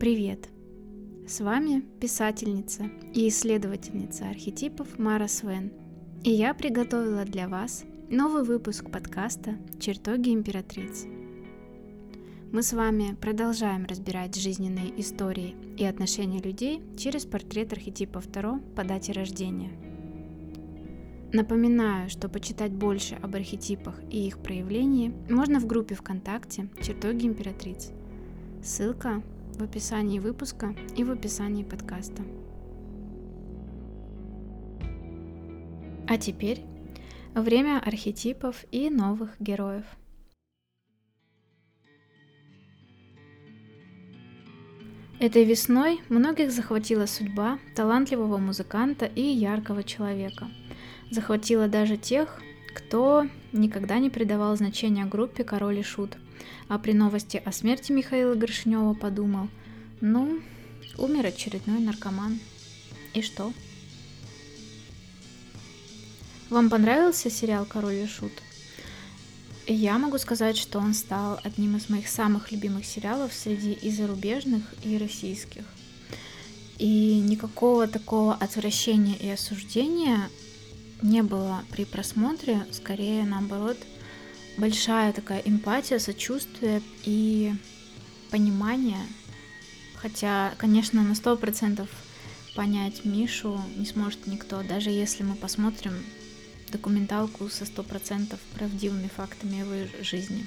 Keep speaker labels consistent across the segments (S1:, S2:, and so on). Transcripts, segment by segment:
S1: Привет! С вами писательница и исследовательница архетипов Мара Свен. И я приготовила для вас новый выпуск подкаста «Чертоги императриц». Мы с вами продолжаем разбирать жизненные истории и отношения людей через портрет архетипа Таро по дате рождения. Напоминаю, что почитать больше об архетипах и их проявлении можно в группе ВКонтакте «Чертоги императриц». Ссылка в описании выпуска и в описании подкаста. А теперь время архетипов и новых героев. Этой весной многих захватила судьба талантливого музыканта и яркого человека. Захватила даже тех, кто никогда не придавал значения группе «Король и Шут», а при новости о смерти Михаила Горшинева подумал, ну, умер очередной наркоман. И что? Вам понравился сериал «Король и Шут»? Я могу сказать, что он стал одним из моих самых любимых сериалов среди и зарубежных, и российских. И никакого такого отвращения и осуждения не было при просмотре, скорее наоборот, большая такая эмпатия, сочувствие и понимание. Хотя, конечно, на сто процентов понять Мишу не сможет никто, даже если мы посмотрим документалку со сто процентов правдивыми фактами его жизни.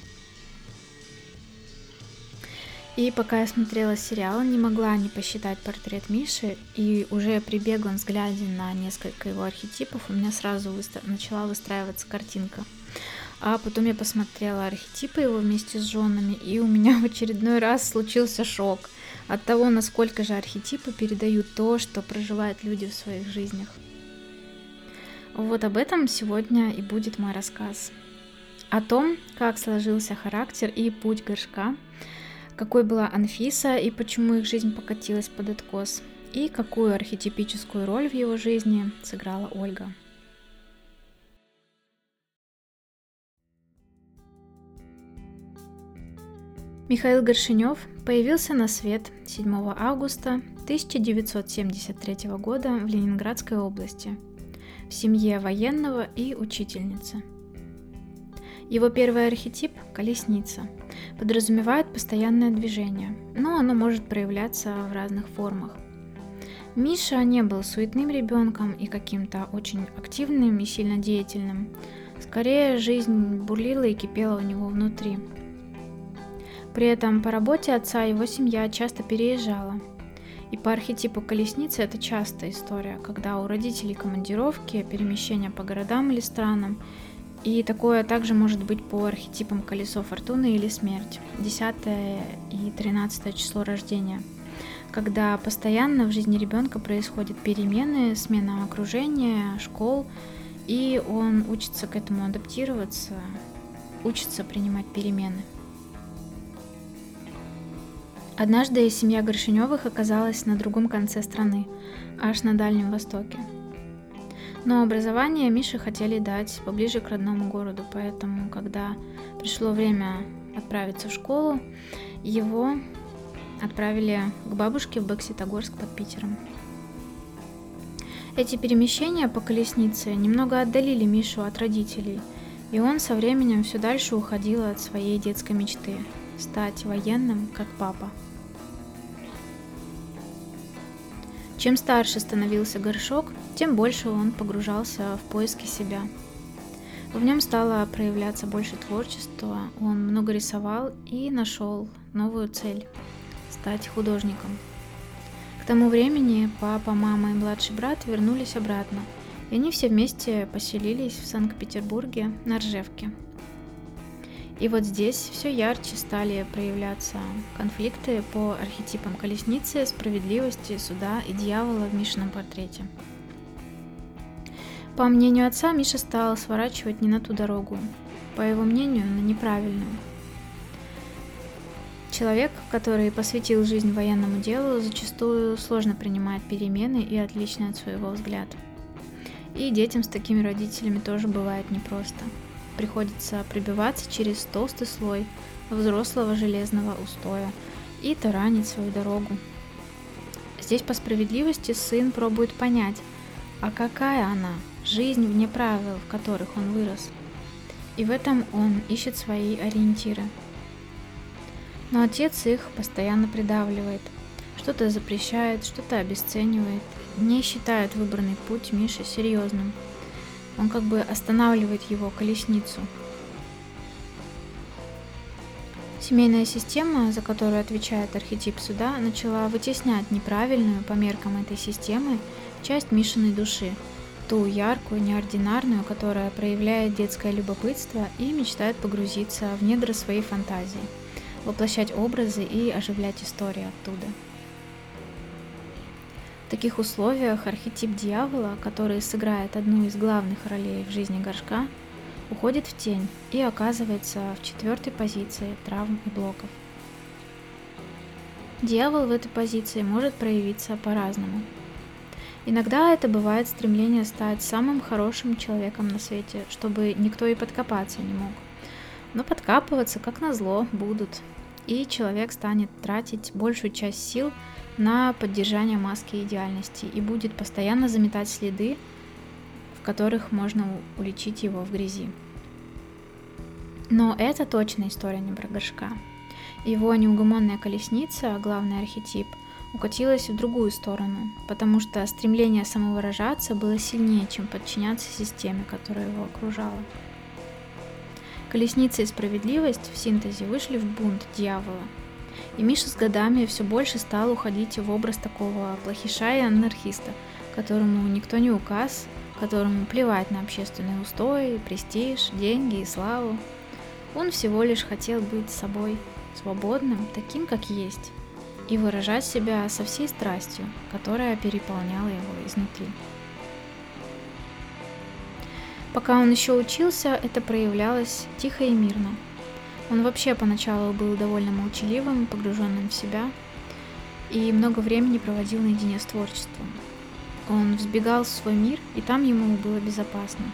S1: И пока я смотрела сериал, не могла не посчитать портрет Миши, и уже при беглом взгляде на несколько его архетипов у меня сразу выстро... начала выстраиваться картинка. А потом я посмотрела архетипы его вместе с женами, и у меня в очередной раз случился шок от того, насколько же архетипы передают то, что проживают люди в своих жизнях. Вот об этом сегодня и будет мой рассказ. О том, как сложился характер и путь горшка, какой была Анфиса и почему их жизнь покатилась под откос, и какую архетипическую роль в его жизни сыграла Ольга. Михаил Горшинев появился на свет 7 августа 1973 года в Ленинградской области – в семье военного и учительницы. Его первый архетип – колесница – подразумевает постоянное движение, но оно может проявляться в разных формах. Миша не был суетным ребенком и каким-то очень активным и сильно деятельным. Скорее, жизнь бурлила и кипела у него внутри. При этом по работе отца его семья часто переезжала – и по архетипу колесницы это частая история, когда у родителей командировки, перемещения по городам или странам. И такое также может быть по архетипам колесо фортуны или смерть, 10 и 13 число рождения, когда постоянно в жизни ребенка происходят перемены, смена окружения, школ, и он учится к этому адаптироваться, учится принимать перемены. Однажды семья Горшиневых оказалась на другом конце страны, аж на Дальнем Востоке. Но образование Мише хотели дать поближе к родному городу, поэтому, когда пришло время отправиться в школу, его отправили к бабушке в Бокситогорск под Питером. Эти перемещения по колеснице немного отдалили Мишу от родителей, и он со временем все дальше уходил от своей детской мечты – стать военным, как папа – Чем старше становился горшок, тем больше он погружался в поиски себя. В нем стало проявляться больше творчества, он много рисовал и нашел новую цель – стать художником. К тому времени папа, мама и младший брат вернулись обратно, и они все вместе поселились в Санкт-Петербурге на Ржевке – и вот здесь все ярче стали проявляться конфликты по архетипам колесницы, справедливости, суда и дьявола в Мишином портрете. По мнению отца, Миша стал сворачивать не на ту дорогу, по его мнению, на неправильную. Человек, который посвятил жизнь военному делу, зачастую сложно принимает перемены и отличный от своего взгляда. И детям с такими родителями тоже бывает непросто – приходится пробиваться через толстый слой взрослого железного устоя и таранит свою дорогу. Здесь по справедливости сын пробует понять, а какая она, жизнь вне правил, в которых он вырос. И в этом он ищет свои ориентиры. Но отец их постоянно придавливает, что-то запрещает, что-то обесценивает, не считает выбранный путь Миши серьезным. Он как бы останавливает его колесницу. Семейная система, за которую отвечает архетип суда, начала вытеснять неправильную по меркам этой системы часть Мишиной души, ту яркую, неординарную, которая проявляет детское любопытство и мечтает погрузиться в недра своей фантазии, воплощать образы и оживлять истории оттуда. В таких условиях архетип дьявола, который сыграет одну из главных ролей в жизни горшка, уходит в тень и оказывается в четвертой позиции травм и блоков. Дьявол в этой позиции может проявиться по-разному. Иногда это бывает стремление стать самым хорошим человеком на свете, чтобы никто и подкопаться не мог. Но подкапываться, как назло, будут. И человек станет тратить большую часть сил на поддержание маски идеальности и будет постоянно заметать следы, в которых можно уличить его в грязи. Но это точно история не про горшка. Его неугомонная колесница, главный архетип, укатилась в другую сторону, потому что стремление самовыражаться было сильнее, чем подчиняться системе, которая его окружала. Колесница и справедливость в синтезе вышли в бунт дьявола – и Миша с годами все больше стал уходить в образ такого плохиша и анархиста, которому никто не указ, которому плевать на общественные устои, престиж, деньги и славу. Он всего лишь хотел быть собой, свободным, таким, как есть, и выражать себя со всей страстью, которая переполняла его изнутри. Пока он еще учился, это проявлялось тихо и мирно – он вообще поначалу был довольно молчаливым, погруженным в себя и много времени проводил наедине с творчеством. Он взбегал в свой мир, и там ему было безопасно.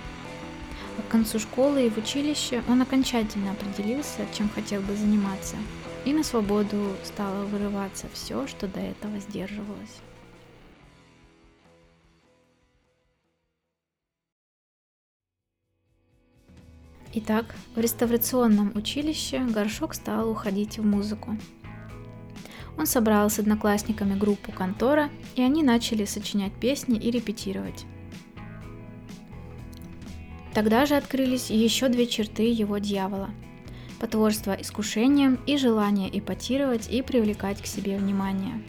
S1: А к концу школы и в училище он окончательно определился, чем хотел бы заниматься, и на свободу стало вырываться все, что до этого сдерживалось. Итак, в реставрационном училище Горшок стал уходить в музыку. Он собрал с одноклассниками группу «Контора», и они начали сочинять песни и репетировать. Тогда же открылись еще две черты его дьявола – потворство искушением и желание эпатировать и привлекать к себе внимание.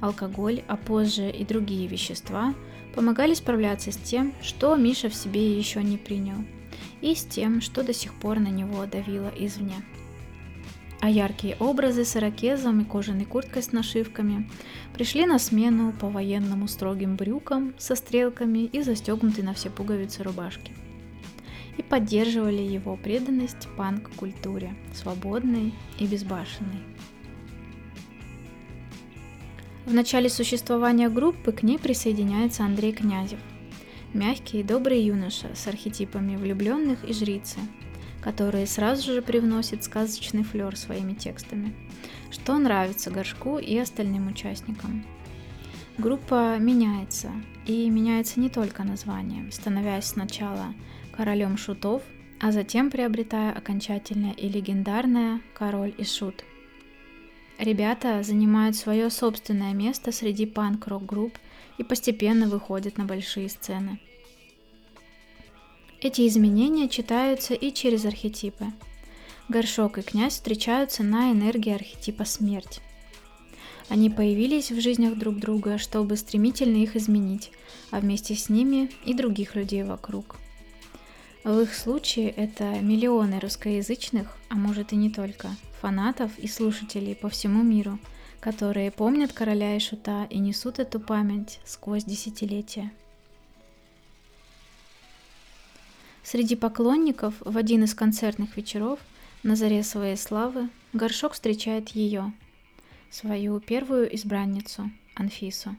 S1: Алкоголь, а позже и другие вещества помогали справляться с тем, что Миша в себе еще не принял – и с тем, что до сих пор на него давило извне. А яркие образы с ирокезом и кожаной курткой с нашивками пришли на смену по военному строгим брюкам со стрелками и застегнутой на все пуговицы рубашки. И поддерживали его преданность панк-культуре, свободной и безбашенной. В начале существования группы к ней присоединяется Андрей Князев – Мягкий и добрый юноша с архетипами влюбленных и жрицы, которые сразу же привносят сказочный флер своими текстами, что нравится Горшку и остальным участникам. Группа меняется, и меняется не только название, становясь сначала королем шутов, а затем приобретая окончательное и легендарное «Король и шут». Ребята занимают свое собственное место среди панк-рок групп и постепенно выходят на большие сцены. Эти изменения читаются и через архетипы. Горшок и князь встречаются на энергии архетипа смерть. Они появились в жизнях друг друга, чтобы стремительно их изменить, а вместе с ними и других людей вокруг. В их случае это миллионы русскоязычных, а может и не только, фанатов и слушателей по всему миру – которые помнят короля и шута и несут эту память сквозь десятилетия. Среди поклонников в один из концертных вечеров на заре своей славы Горшок встречает ее, свою первую избранницу, Анфису.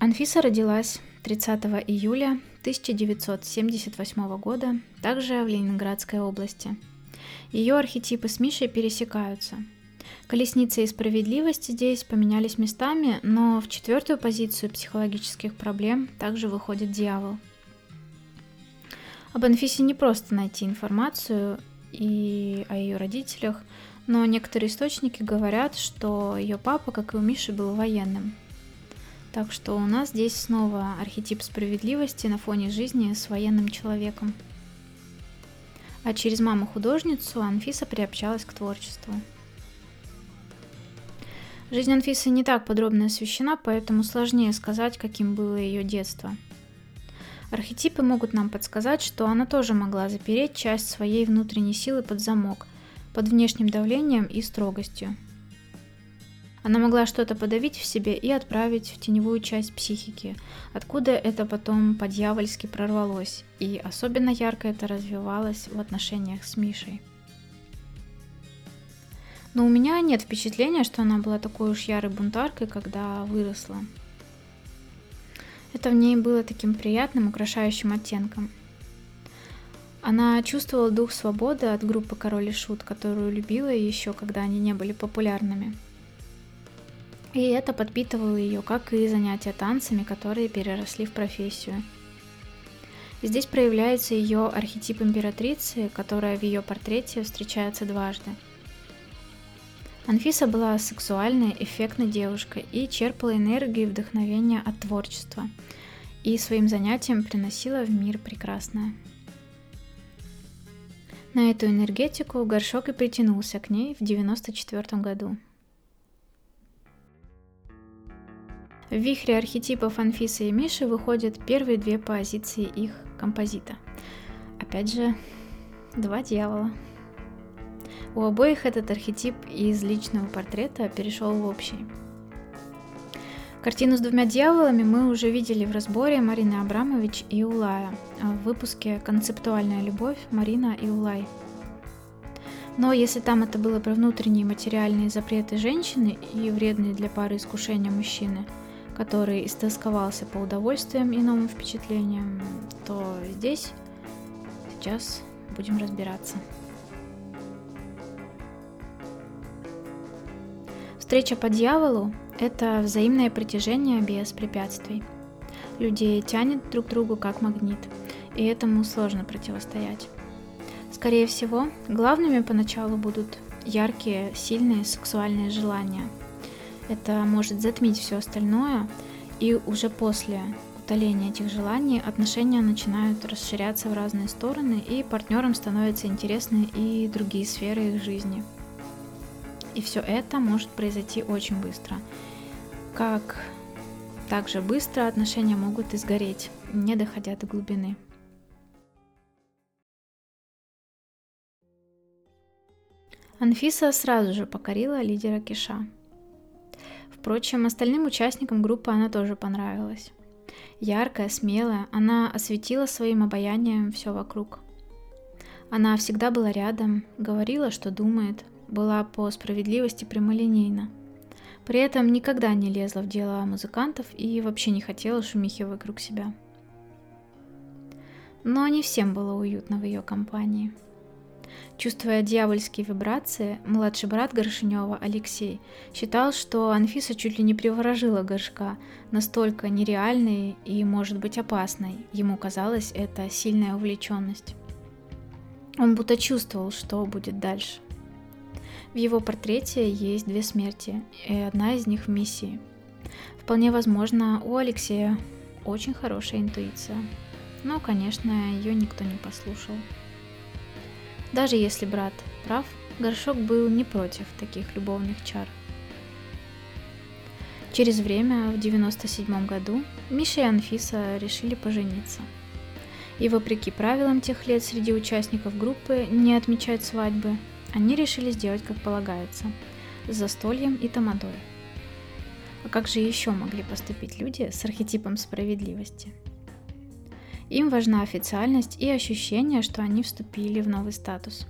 S1: Анфиса родилась 30 июля 1978 года, также в Ленинградской области. Ее архетипы с Мишей пересекаются. Колесница и справедливость здесь поменялись местами, но в четвертую позицию психологических проблем также выходит дьявол. Об Анфисе не просто найти информацию и о ее родителях, но некоторые источники говорят, что ее папа, как и у Миши, был военным. Так что у нас здесь снова архетип справедливости на фоне жизни с военным человеком. А через маму-художницу Анфиса приобщалась к творчеству. Жизнь Анфисы не так подробно освещена, поэтому сложнее сказать, каким было ее детство. Архетипы могут нам подсказать, что она тоже могла запереть часть своей внутренней силы под замок, под внешним давлением и строгостью. Она могла что-то подавить в себе и отправить в теневую часть психики, откуда это потом по-дьявольски прорвалось, и особенно ярко это развивалось в отношениях с Мишей. Но у меня нет впечатления, что она была такой уж ярой бунтаркой, когда выросла. Это в ней было таким приятным, украшающим оттенком. Она чувствовала дух свободы от группы Король и Шут, которую любила еще, когда они не были популярными – и это подпитывало ее, как и занятия танцами, которые переросли в профессию. здесь проявляется ее архетип императрицы, которая в ее портрете встречается дважды. Анфиса была сексуальной, эффектной девушкой и черпала энергию и вдохновение от творчества, и своим занятием приносила в мир прекрасное. На эту энергетику горшок и притянулся к ней в 1994 году. В вихре архетипов Анфисы и Миши выходят первые две позиции их композита. Опять же, два дьявола. У обоих этот архетип из личного портрета перешел в общий. Картину с двумя дьяволами мы уже видели в разборе Марины Абрамович и Улая, а в выпуске «Концептуальная любовь» Марина и Улай. Но если там это было про внутренние материальные запреты женщины и вредные для пары искушения мужчины – который истосковался по удовольствиям и новым впечатлениям, то здесь сейчас будем разбираться. Встреча по дьяволу – это взаимное притяжение без препятствий. Людей тянет друг к другу как магнит, и этому сложно противостоять. Скорее всего, главными поначалу будут яркие, сильные сексуальные желания – это может затмить все остальное, и уже после утоления этих желаний отношения начинают расширяться в разные стороны, и партнерам становятся интересны и другие сферы их жизни. И все это может произойти очень быстро. Как также быстро отношения могут изгореть, не доходя до глубины. Анфиса сразу же покорила лидера Киша – Впрочем, остальным участникам группы она тоже понравилась. Яркая, смелая, она осветила своим обаянием все вокруг. Она всегда была рядом, говорила, что думает, была по справедливости прямолинейна. При этом никогда не лезла в дела музыкантов и вообще не хотела шумихи вокруг себя. Но не всем было уютно в ее компании – Чувствуя дьявольские вибрации, младший брат Горшинева Алексей считал, что Анфиса чуть ли не приворожила горшка, настолько нереальной и, может быть, опасной. Ему казалось это сильная увлеченность. Он будто чувствовал, что будет дальше. В его портрете есть две смерти, и одна из них в миссии. Вполне возможно, у Алексея очень хорошая интуиция. Но, конечно, ее никто не послушал. Даже если брат прав, Горшок был не против таких любовных чар. Через время, в 97 году, Миша и Анфиса решили пожениться. И вопреки правилам тех лет среди участников группы не отмечать свадьбы, они решили сделать как полагается, с застольем и тамадой. А как же еще могли поступить люди с архетипом справедливости – им важна официальность и ощущение, что они вступили в новый статус.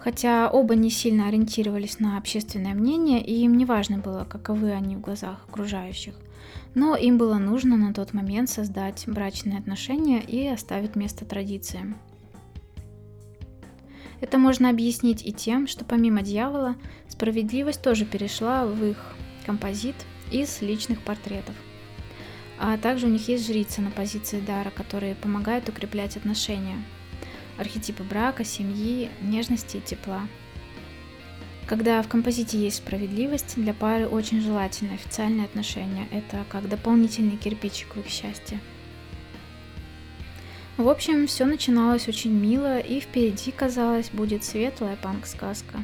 S1: Хотя оба не сильно ориентировались на общественное мнение, и им не важно было, каковы они в глазах окружающих. Но им было нужно на тот момент создать брачные отношения и оставить место традициям. Это можно объяснить и тем, что помимо дьявола, справедливость тоже перешла в их композит из личных портретов. А также у них есть жрица на позиции дара, которые помогают укреплять отношения. Архетипы брака, семьи, нежности и тепла. Когда в композите есть справедливость, для пары очень желательно официальные отношения. Это как дополнительный кирпичик в их счастье. В общем, все начиналось очень мило, и впереди, казалось, будет светлая панк-сказка.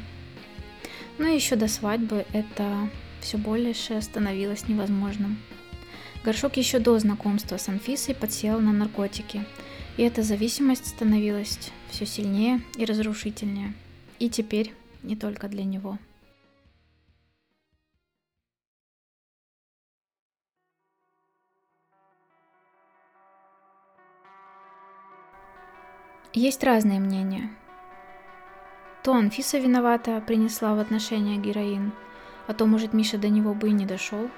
S1: Но еще до свадьбы это все больше становилось невозможным. Горшок еще до знакомства с Анфисой подсел на наркотики, и эта зависимость становилась все сильнее и разрушительнее. И теперь не только для него. Есть разные мнения. То Анфиса виновата, принесла в отношения героин, а то, может, Миша до него бы и не дошел.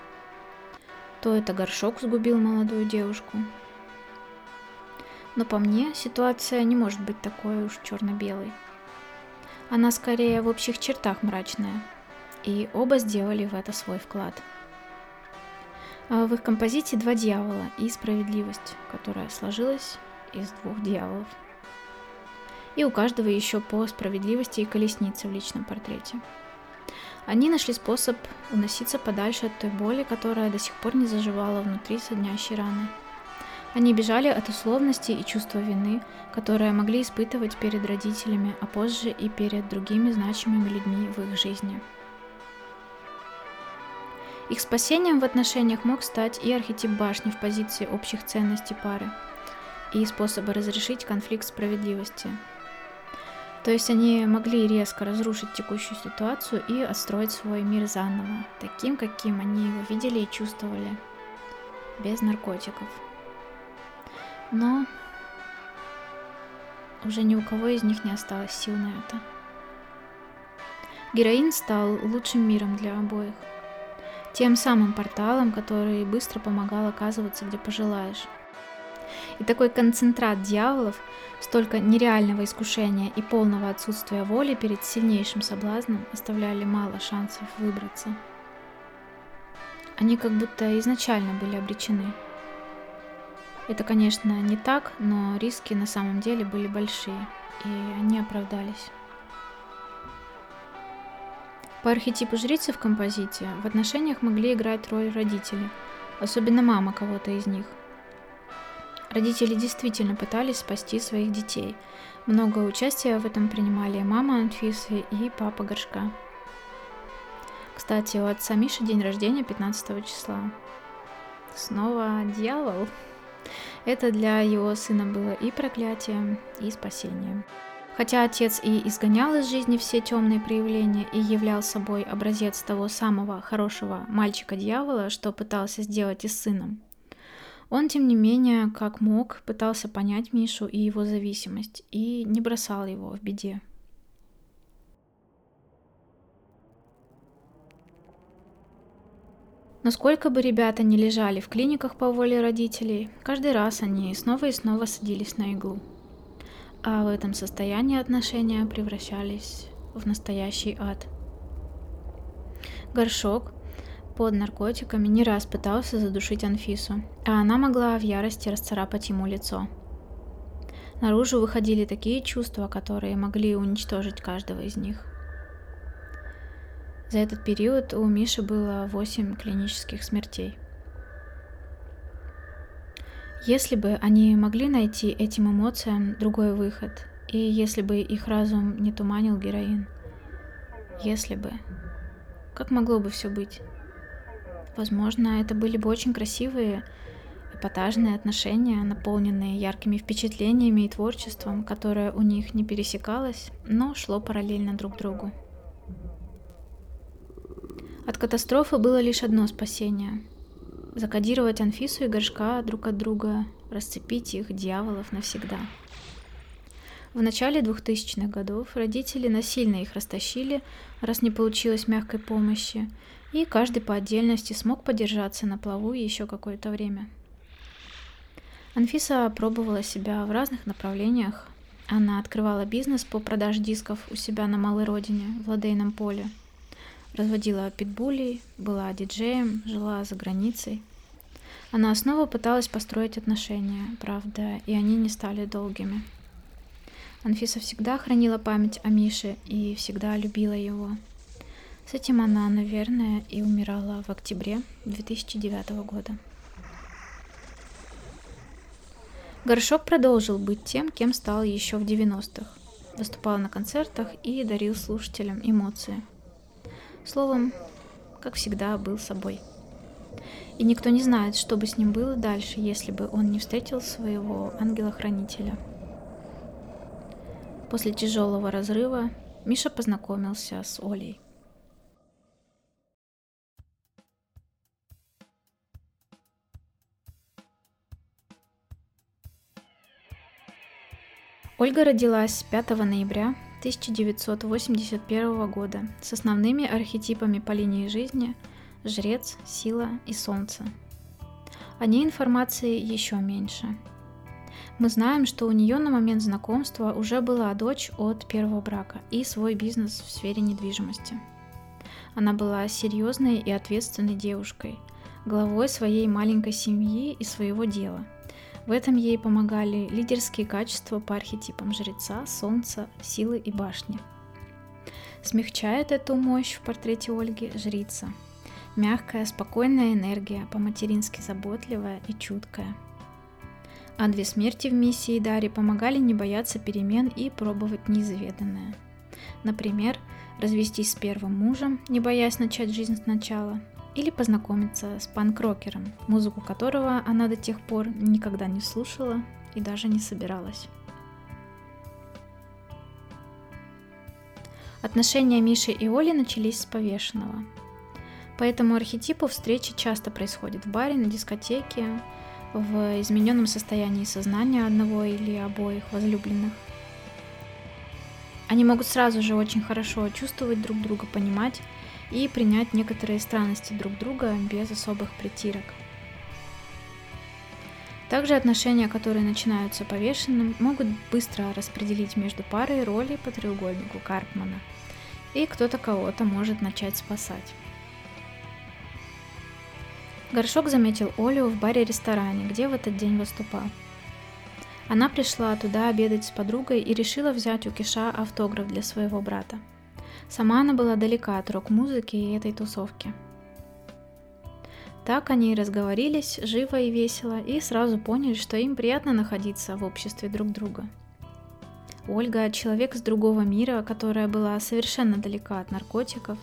S1: То это горшок сгубил молодую девушку. Но по мне, ситуация не может быть такой уж черно-белой. Она скорее в общих чертах мрачная, и оба сделали в это свой вклад. А в их композиции два дьявола и справедливость, которая сложилась из двух дьяволов и у каждого еще по справедливости и колеснице в личном портрете. Они нашли способ уноситься подальше от той боли, которая до сих пор не заживала внутри соднящей раны. Они бежали от условности и чувства вины, которые могли испытывать перед родителями, а позже и перед другими значимыми людьми в их жизни. Их спасением в отношениях мог стать и архетип башни в позиции общих ценностей пары, и способы разрешить конфликт справедливости, то есть они могли резко разрушить текущую ситуацию и отстроить свой мир заново, таким, каким они его видели и чувствовали, без наркотиков. Но уже ни у кого из них не осталось сил на это. Героин стал лучшим миром для обоих. Тем самым порталом, который быстро помогал оказываться, где пожелаешь. И такой концентрат дьяволов, столько нереального искушения и полного отсутствия воли перед сильнейшим соблазном оставляли мало шансов выбраться. Они как будто изначально были обречены. Это, конечно, не так, но риски на самом деле были большие, и они оправдались. По архетипу жрицы в композите в отношениях могли играть роль родители, особенно мама кого-то из них. Родители действительно пытались спасти своих детей. Много участия в этом принимали мама Анфисы и папа Горшка. Кстати, у отца Миши день рождения 15 числа. Снова дьявол. Это для его сына было и проклятием, и спасением. Хотя отец и изгонял из жизни все темные проявления и являл собой образец того самого хорошего мальчика-дьявола, что пытался сделать и с сыном, он, тем не менее, как мог, пытался понять Мишу и его зависимость, и не бросал его в беде. Насколько бы ребята не лежали в клиниках по воле родителей, каждый раз они снова и снова садились на иглу. А в этом состоянии отношения превращались в настоящий ад. Горшок, под наркотиками не раз пытался задушить Анфису, а она могла в ярости расцарапать ему лицо. Наружу выходили такие чувства, которые могли уничтожить каждого из них. За этот период у Миши было 8 клинических смертей. Если бы они могли найти этим эмоциям другой выход, и если бы их разум не туманил героин, если бы, как могло бы все быть? Возможно, это были бы очень красивые, эпатажные отношения, наполненные яркими впечатлениями и творчеством, которое у них не пересекалось, но шло параллельно друг другу. От катастрофы было лишь одно спасение – закодировать Анфису и Горшка друг от друга, расцепить их, дьяволов, навсегда. В начале 2000-х годов родители насильно их растащили, раз не получилось мягкой помощи, и каждый по отдельности смог подержаться на плаву еще какое-то время. Анфиса пробовала себя в разных направлениях. Она открывала бизнес по продаже дисков у себя на малой родине, в Ладейном поле. Разводила питбулей, была диджеем, жила за границей. Она снова пыталась построить отношения, правда, и они не стали долгими. Анфиса всегда хранила память о Мише и всегда любила его. С этим она, наверное, и умирала в октябре 2009 года. Горшок продолжил быть тем, кем стал еще в 90-х. Выступал на концертах и дарил слушателям эмоции. Словом, как всегда, был собой. И никто не знает, что бы с ним было дальше, если бы он не встретил своего ангела-хранителя. После тяжелого разрыва Миша познакомился с Олей – Ольга родилась 5 ноября 1981 года с основными архетипами по линии жизни – жрец, сила и солнце. О ней информации еще меньше. Мы знаем, что у нее на момент знакомства уже была дочь от первого брака и свой бизнес в сфере недвижимости. Она была серьезной и ответственной девушкой, главой своей маленькой семьи и своего дела – в этом ей помогали лидерские качества по архетипам жреца, солнца, силы и башни. Смягчает эту мощь в портрете Ольги жрица. Мягкая, спокойная энергия, по-матерински заботливая и чуткая. А две смерти в миссии Дари помогали не бояться перемен и пробовать неизведанное. Например, развестись с первым мужем, не боясь начать жизнь сначала, или познакомиться с панк-рокером, музыку которого она до тех пор никогда не слушала и даже не собиралась. Отношения Миши и Оли начались с повешенного. По этому архетипу встречи часто происходят в баре, на дискотеке, в измененном состоянии сознания одного или обоих возлюбленных. Они могут сразу же очень хорошо чувствовать друг друга, понимать и принять некоторые странности друг друга без особых притирок. Также отношения, которые начинаются повешенным, могут быстро распределить между парой роли по треугольнику Карпмана, и кто-то кого-то может начать спасать. Горшок заметил Олю в баре-ресторане, где в этот день выступал. Она пришла туда обедать с подругой и решила взять у Киша автограф для своего брата – Сама она была далека от рок-музыки и этой тусовки. Так они и разговорились, живо и весело, и сразу поняли, что им приятно находиться в обществе друг друга. Ольга – человек из другого мира, которая была совершенно далека от наркотиков,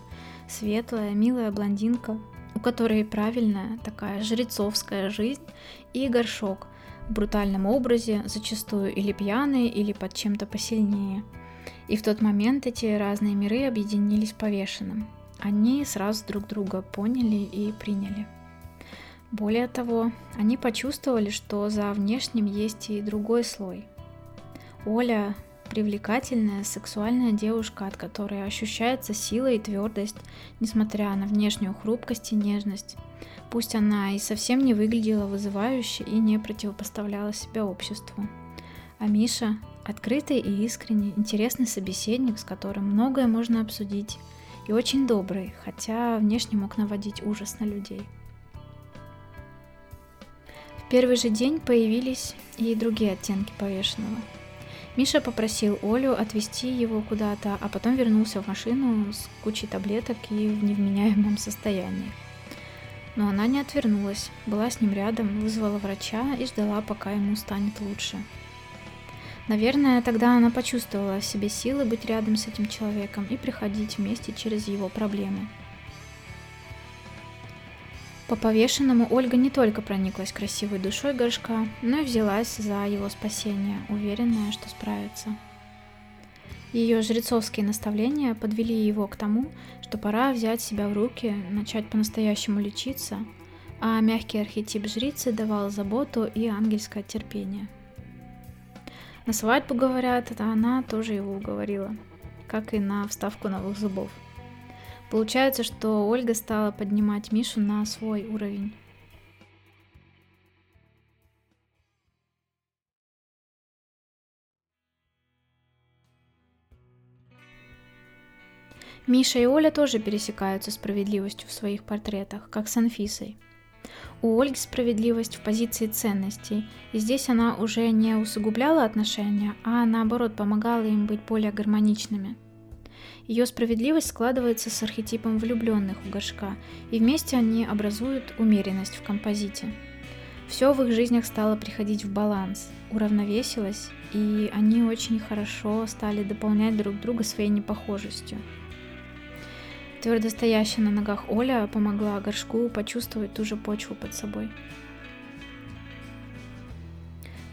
S1: светлая, милая блондинка, у которой правильная такая жрецовская жизнь и горшок в брутальном образе, зачастую или пьяный, или под чем-то посильнее – и в тот момент эти разные миры объединились повешенным. Они сразу друг друга поняли и приняли. Более того, они почувствовали, что за внешним есть и другой слой. Оля – привлекательная, сексуальная девушка, от которой ощущается сила и твердость, несмотря на внешнюю хрупкость и нежность. Пусть она и совсем не выглядела вызывающе и не противопоставляла себя обществу. А Миша Открытый и искренний, интересный собеседник, с которым многое можно обсудить, и очень добрый, хотя внешне мог наводить ужас на людей. В первый же день появились и другие оттенки повешенного. Миша попросил Олю отвезти его куда-то, а потом вернулся в машину с кучей таблеток и в невменяемом состоянии. Но она не отвернулась, была с ним рядом, вызвала врача и ждала, пока ему станет лучше – Наверное, тогда она почувствовала в себе силы быть рядом с этим человеком и приходить вместе через его проблемы. По повешенному Ольга не только прониклась красивой душой горшка, но и взялась за его спасение, уверенная, что справится. Ее жрецовские наставления подвели его к тому, что пора взять себя в руки, начать по-настоящему лечиться, а мягкий архетип жрицы давал заботу и ангельское терпение – на свадьбу, говорят, это она тоже его уговорила, как и на вставку новых зубов. Получается, что Ольга стала поднимать Мишу на свой уровень. Миша и Оля тоже пересекаются справедливостью в своих портретах, как с Анфисой. У Ольги справедливость в позиции ценностей, и здесь она уже не усугубляла отношения, а наоборот помогала им быть более гармоничными. Ее справедливость складывается с архетипом влюбленных у горшка, и вместе они образуют умеренность в композите. Все в их жизнях стало приходить в баланс, уравновесилось, и они очень хорошо стали дополнять друг друга своей непохожестью. Твердо стоящая на ногах Оля помогла горшку почувствовать ту же почву под собой.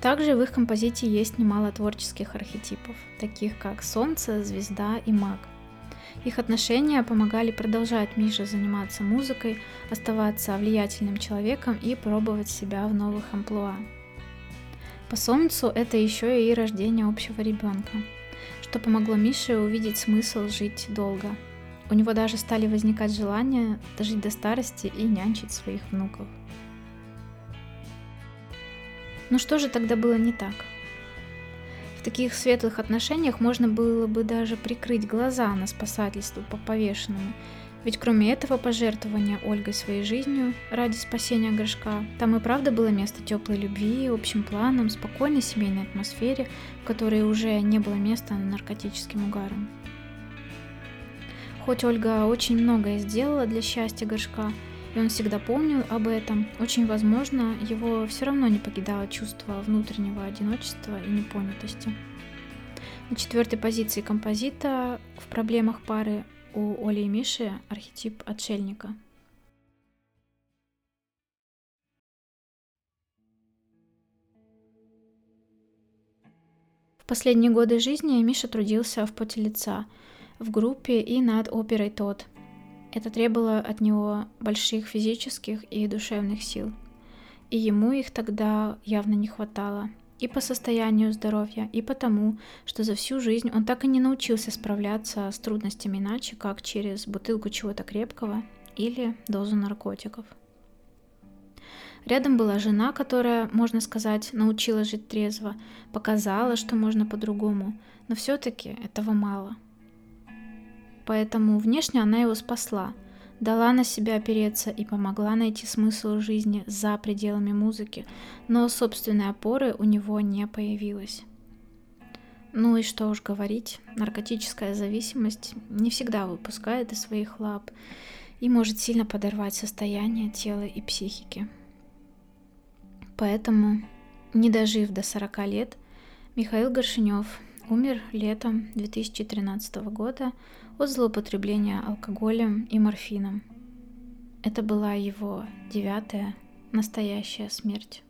S1: Также в их композиции есть немало творческих архетипов, таких как солнце, звезда и маг. Их отношения помогали продолжать Мише заниматься музыкой, оставаться влиятельным человеком и пробовать себя в новых амплуа. По солнцу это еще и рождение общего ребенка, что помогло Мише увидеть смысл жить долго – у него даже стали возникать желания дожить до старости и нянчить своих внуков. Ну что же тогда было не так? В таких светлых отношениях можно было бы даже прикрыть глаза на спасательство по повешенному, ведь кроме этого пожертвования Ольгой своей жизнью ради спасения горшка, там и правда было место теплой любви, общим планам, спокойной семейной атмосфере, в которой уже не было места наркотическим угарам. Хоть Ольга очень многое сделала для счастья горшка, и он всегда помнил об этом, очень возможно, его все равно не покидало чувство внутреннего одиночества и непонятости. На четвертой позиции композита в проблемах пары у Оли и Миши архетип отшельника. Последние годы жизни Миша трудился в поте лица – в группе и над оперой «Тот». Это требовало от него больших физических и душевных сил. И ему их тогда явно не хватало. И по состоянию здоровья, и потому, что за всю жизнь он так и не научился справляться с трудностями иначе, как через бутылку чего-то крепкого или дозу наркотиков. Рядом была жена, которая, можно сказать, научила жить трезво, показала, что можно по-другому, но все-таки этого мало – Поэтому внешне она его спасла, дала на себя опереться и помогла найти смысл жизни за пределами музыки, но собственной опоры у него не появилось. Ну и что уж говорить, наркотическая зависимость не всегда выпускает из своих лап и может сильно подорвать состояние тела и психики. Поэтому, не дожив до 40 лет, Михаил Горшинев умер летом 2013 года от злоупотребления алкоголем и морфином. Это была его девятая настоящая смерть.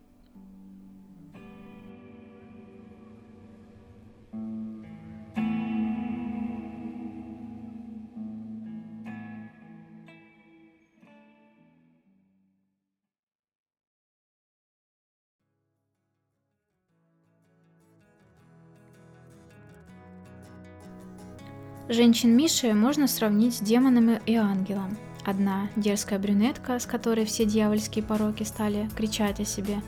S1: Женщин Миши можно сравнить с демонами и ангелом. Одна – дерзкая брюнетка, с которой все дьявольские пороки стали кричать о себе.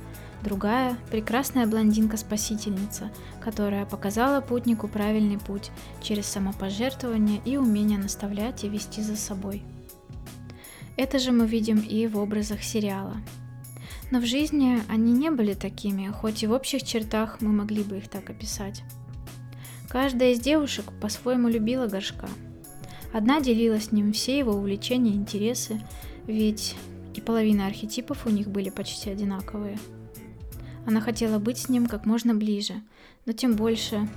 S1: Другая – прекрасная блондинка-спасительница, которая показала путнику правильный путь через самопожертвование и умение наставлять и вести за собой. Это же мы видим и в образах сериала. Но в жизни они не были такими, хоть и в общих чертах мы могли бы их так описать. Каждая из девушек по-своему любила горшка. Одна делила с ним все его увлечения и интересы, ведь и половина архетипов у них были почти одинаковые. Она хотела быть с ним как можно ближе, но тем больше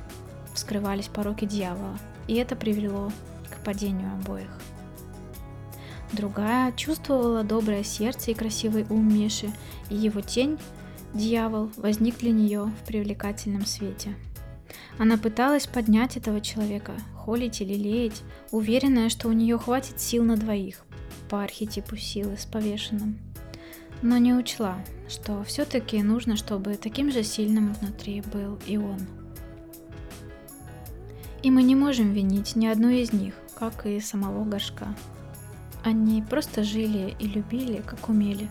S1: вскрывались пороки дьявола, и это привело к падению обоих. Другая чувствовала доброе сердце и красивый ум Миши, и его тень, дьявол, возник для нее в привлекательном свете – она пыталась поднять этого человека, холить или леять, уверенная, что у нее хватит сил на двоих, по архетипу силы с повешенным. Но не учла, что все-таки нужно, чтобы таким же сильным внутри был и он. И мы не можем винить ни одну из них, как и самого горшка. Они просто жили и любили, как умели.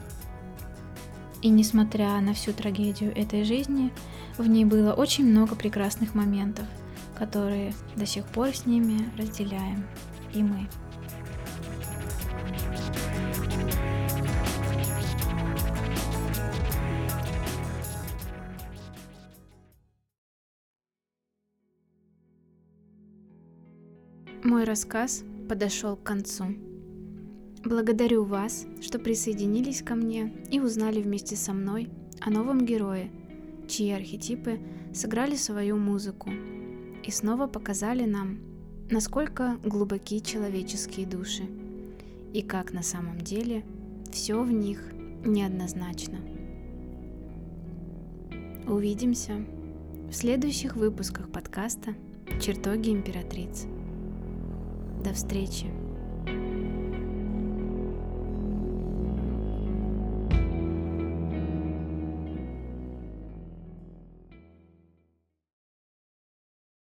S1: И несмотря на всю трагедию этой жизни, в ней было очень много прекрасных моментов, которые до сих пор с ними разделяем и мы. Мой рассказ подошел к концу. Благодарю вас, что присоединились ко мне и узнали вместе со мной о новом герое, чьи архетипы сыграли свою музыку и снова показали нам, насколько глубоки человеческие души и как на самом деле все в них неоднозначно. Увидимся в следующих выпусках подкаста «Чертоги императриц». До встречи!